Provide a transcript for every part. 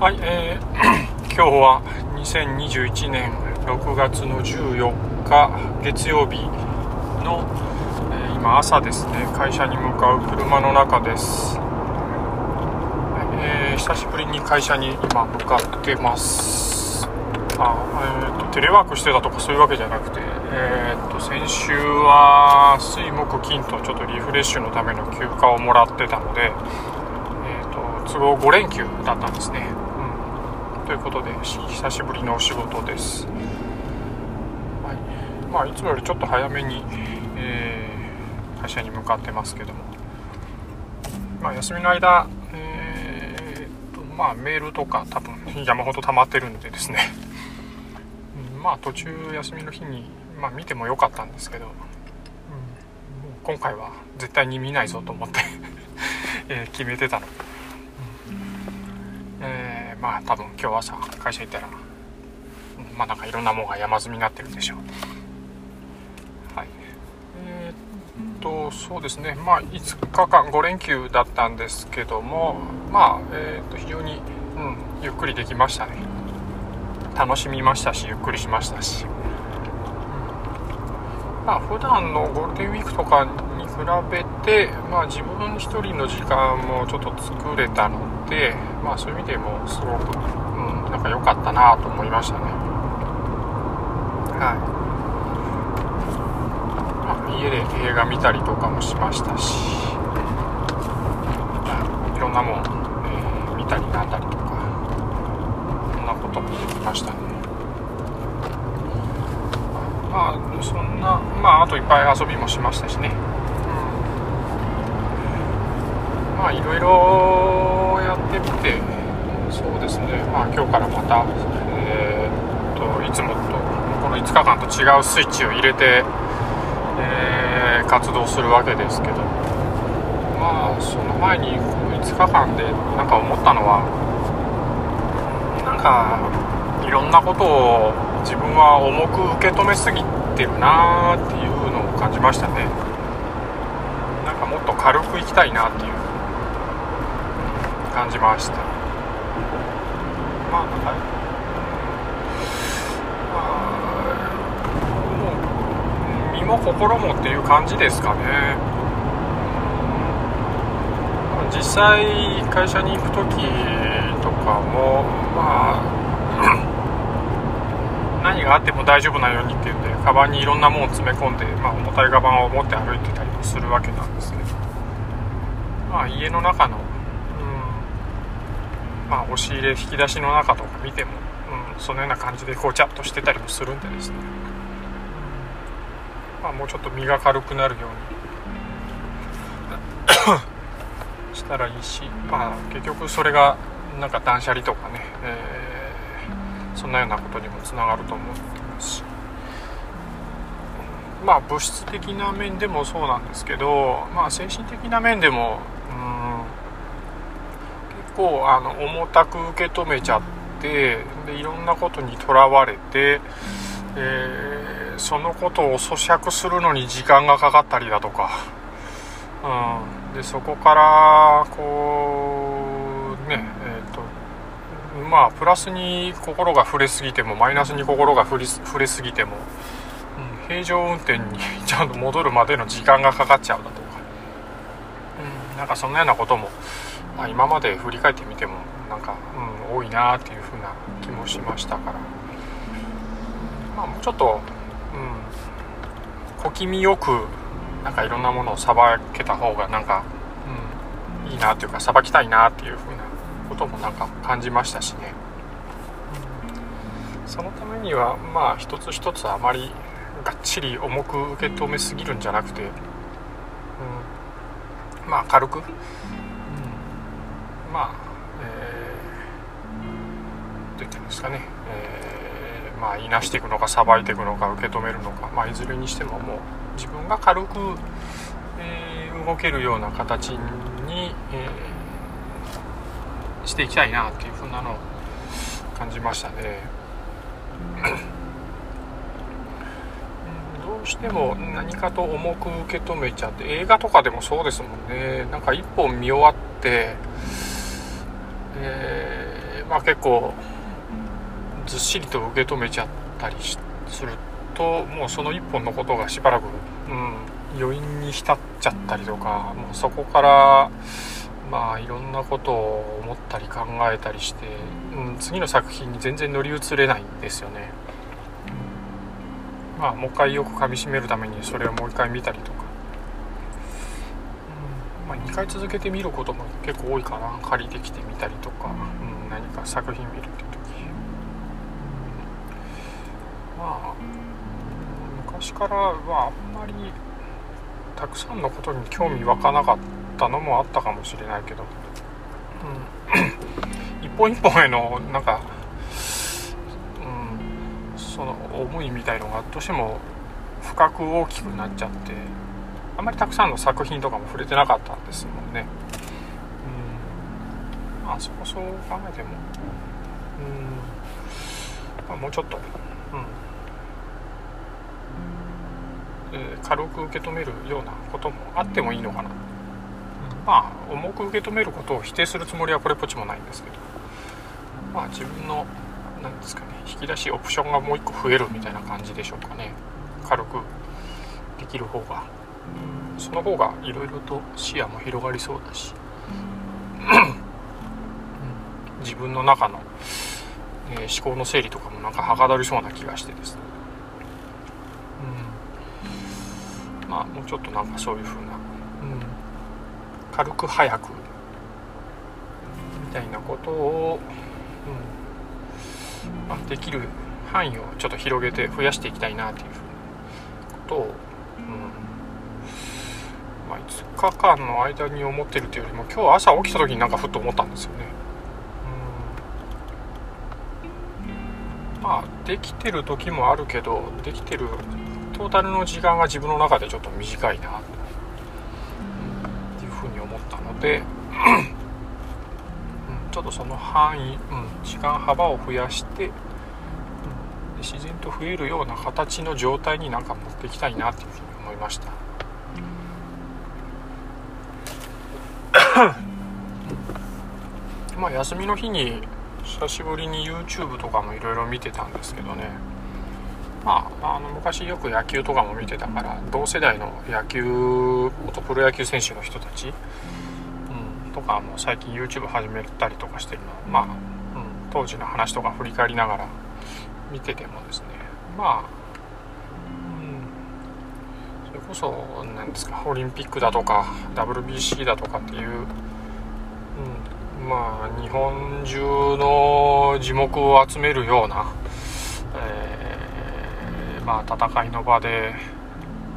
はい、えー 今日は2021年6月の14日月曜日の、えー今朝ですね。会社に向かう車の中です、えー久しぶりに会社に今向かってます。あ、えーとテレワークしてたとかそういうわけじゃなくて、えーと先週は水木金とちょっとリフレッシュのための休暇をもらってたので、えー、と都合5連休だったんですね、ということで久しぶりのお仕事です、はい。まあ、いつもよりちょっと早めに、えー会社に向かってますけども、まあ、休みの間、えーとまあ、メールとか多分山ほど溜まってるんでですね、まあ途中休みの日に、まあ、見てもよかったんですけど、うん今回は絶対に見ないぞと思って、え決めてたの。で、まあ多分今日朝会社行ったら、まあなんかいろんなものが山積みになってるでしょう。はい。えーっとそうですね。まあ5日間5連休だったんですけどもまあえーっと非常に、うん、ゆっくりできましたね。楽しみましたしゆっくりしましたし、うん。まあ普段のゴールデンウィークとかに比べて、まあ、自分一人の時間もちょっと作れたので、まあ、そういう意味でもすごく、うん、なんか良かったなと思いましたね。はい。まあ、家で映画見たりとかもしましたし、まあ、いろんなもん、えー見たりなんだりとかそんなこともできましたね。まあそんなまああといっぱい遊びもしましたしね、うん。まあいろいろやってみてそうですね。まあ今日からまたえーといつもとこの5日間と違うスイッチを入れてえー活動するわけですけど。まあその前にこの5日間でなんか思ったのはなんかいろんなことを自分は重く受け止めすぎてるなーっていうのを感じましたね。なんかもっと軽くいきたいなっていう。感じました。まあなんかまあもう身も心もっていう感じですかね。実際会社に行く時とかもまあ 何があっても大丈夫なようにっていうんでカバンにいろんなものを詰め込んで、まあ、重たいカバンを持って歩いてたりもするわけなんですけど。まあ家の中の、まあ、押し入れ引き出しの中とか見ても、うん、そのような感じでごちゃっとしてたりもするんでですね。まあ、もうちょっと身が軽くなるように。したらいいし、まあ、結局それがなんか断捨離とかね、えーそんなようなことにもつながると思ってます。しまあ物質的な面でもそうなんですけど、まあ、精神的な面でも構あの重たく受け止めちゃってでいろんなことにとらわれて、えーそのことを咀嚼するのに時間がかかったりだとか、うん、でそこからこうねえっ、とまあプラスに心が触れすぎてもマイナスに心が触れ触れすぎても、うん、平常運転にちゃんと戻るまでの時間がかかっちゃうだとか、うん、なんかそんなようなことも、まあ、今まで振り返ってみてもなんか、うん、多いなっていうふうな気もしましたから、まあ、もうちょっと、うん、小気味よくなんかいろんなものをさばけた方がなんか、うん、いいなっていうかさばきたいなっていうふうなこともなんか感じましたしね、そのためにはまあ一つ一つあまりがっちり重く受け止めすぎるんじゃなくて、うん、まあ軽く、まあえー、どう言ってるんですかね、えーまあいなしていくのかさばいていくのか受け止めるのか、まあ、いずれにしてももう自分が軽く、えー動けるような形に、えーしていきたいなっていうふうなのを感じましたね。どうしても何かと重く受け止めちゃって映画とかでもそうですもんねなんか一本見終わって、えーまあ、結構ずっしりと受け止めちゃったりするともうその一本のことがしばらく、うん、余韻に浸っちゃったりとかもうそこからまあいろんなことを思ったり考えたりして、うん、次の作品に全然乗り移れないんですよね。まあもう一回よく噛みしめるためにそれをもう一回見たりとか、まあ、2回続けて見ることも結構多いかな。借りてきてみたりとか、うん、何か作品見るって時、うん、まあ昔からはあんまりたくさんのことに興味湧かなかったのもあったかもしれないけど、うん、一本一本へのなんかうんその思いみたいのがどうしても深く大きくなっちゃって。あんまりたくさんの作品とかも触れてなかったんですもんね。うん。まあそこそう考えても。うん、まあ、もうちょっと。うん、えー、軽く受け止めるようなこともあってもいいのかな、うん、まあ重く受け止めることを否定するつもりはこれっぽっちもないんですけど。まあ自分の何ですかね引き出しオプションがもう1個増えるみたいな感じでしょうかね。軽くできる方がその方がいろいろと視野も広がりそうだし。自分の中の、えー、思考の整理とかもなんかはかどりそうな気がしてですね、うん、まあもうちょっとなんかそういう風な、うん、軽く早くみたいなことを、うん。まあ、できる範囲をちょっと広げて増やしていきたいなというふうなことを、まあ、5日間の間に思ってるというよりも今日朝起きた時になんかふっと思ったんですよね。うん、まあできてる時もあるけどできてるトータルの時間が自分の中でちょっと短いなというふうに思ったのでちょっとその範囲、うん、時間幅を増やして、自然と増えるような形の状態になんか持っていきたいなっていうふうに思いました。まあ休みの日に久しぶりに YouTube とかもいろいろ見てたんですけどね。まあ、あの昔よく野球とかも見てたから同世代の野球元プロ野球選手の人たちうんとかも最近 YouTube 始めたりとかしてるの。まあ、うん、当時の話とか振り返りながら見ててもですね。まあ、れこそ何ですかオリンピックだとか WBC だとかっていう、うん、まあ日本中の字幕を集めるような、えー、まあ戦いの場で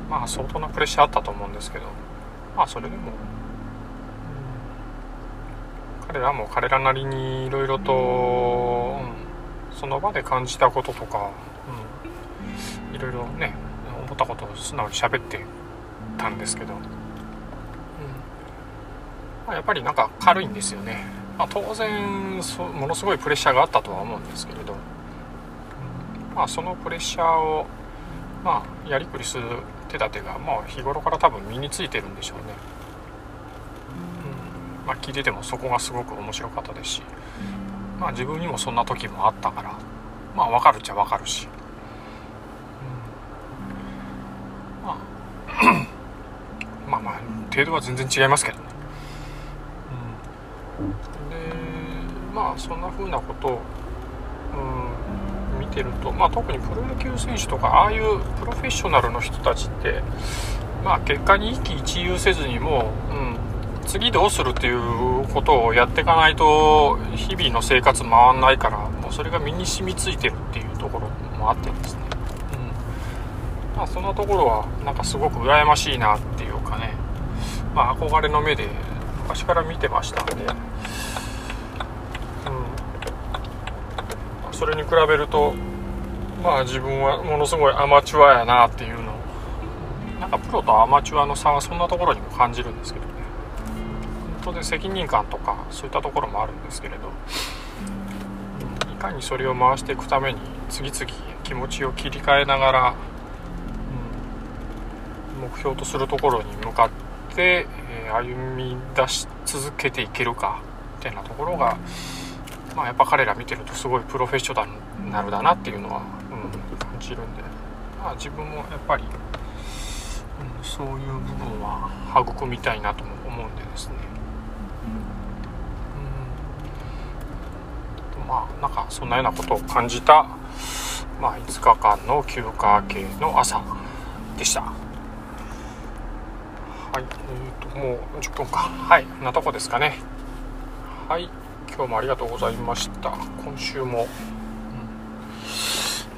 まあ相当なプレッシャーあったと思うんですけどまあそれでも彼らも彼らなりにいろいろと、うん、その場で感じたこととか、いろいろね思ったこと素直に喋ってたんですけど、うん。まあ、やっぱりなんか軽いんですよね、まあ、当然そものすごいプレッシャーがあったとは思うんですけれど、うん。まあ、そのプレッシャーを、まあ、やりくりする手立てが、まあ、日頃から多分身についてるんでしょうね。うん。まあ、聞いててもそこがすごく面白かったですし、まあ、自分にもそんな時もあったから。まあ分かるっちゃ分かるし、うん、まあまあ程度は全然違いますけどね、うん、でまあそんな風なことを、うん、見てると、まあ、特にプロ野球選手とかああいうプロフェッショナルの人たちってまあ結果に一喜一憂せずにもう、うん次どうするっていうことをやっていかないと日々の生活回んないからもうそれが身に染みついてるっていうところもあってですね、まあ、そんなところはなんかすごく羨ましいなっていうかね、まあ、憧れの目で昔から見てましたんで、うん、それに比べるとまあ自分はものすごいアマチュアやなっていうのをなんかプロとアマチュアの差はそんなところにも感じるんですけどね。当然責任感とかそういったところもあるんですけれど。いかにそれを回していくために次々気持ちを切り替えながら、目標とするところに向かって、えー、歩み出し続けていけるかみたいなところがまあ、やっぱ彼ら見てるとすごいプロフェッショナルだなっていうのは、うん、感じるんで、まあ、自分もやっぱり、うん、そういう部分は育みたいなとも思うんでですね、うん、まあなんかそんなようなことを感じた、まあ、5日間の休暇系の朝でした。はい、えーと、もう10分か。はい、こんなとこですかね。はい、今日もありがとうございました。今週も、うん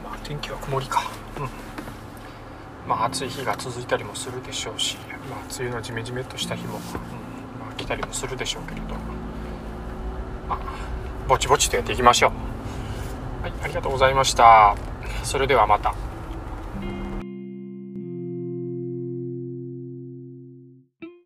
まあ、天気は曇りか。うん。まあ、暑い日が続いたりもするでしょうし、まあ、梅雨のジメジメとした日も、うんまあ、来たりもするでしょうけれど、まあ、ぼちぼちとやっていきましょう。はい、ありがとうございました。それではまた。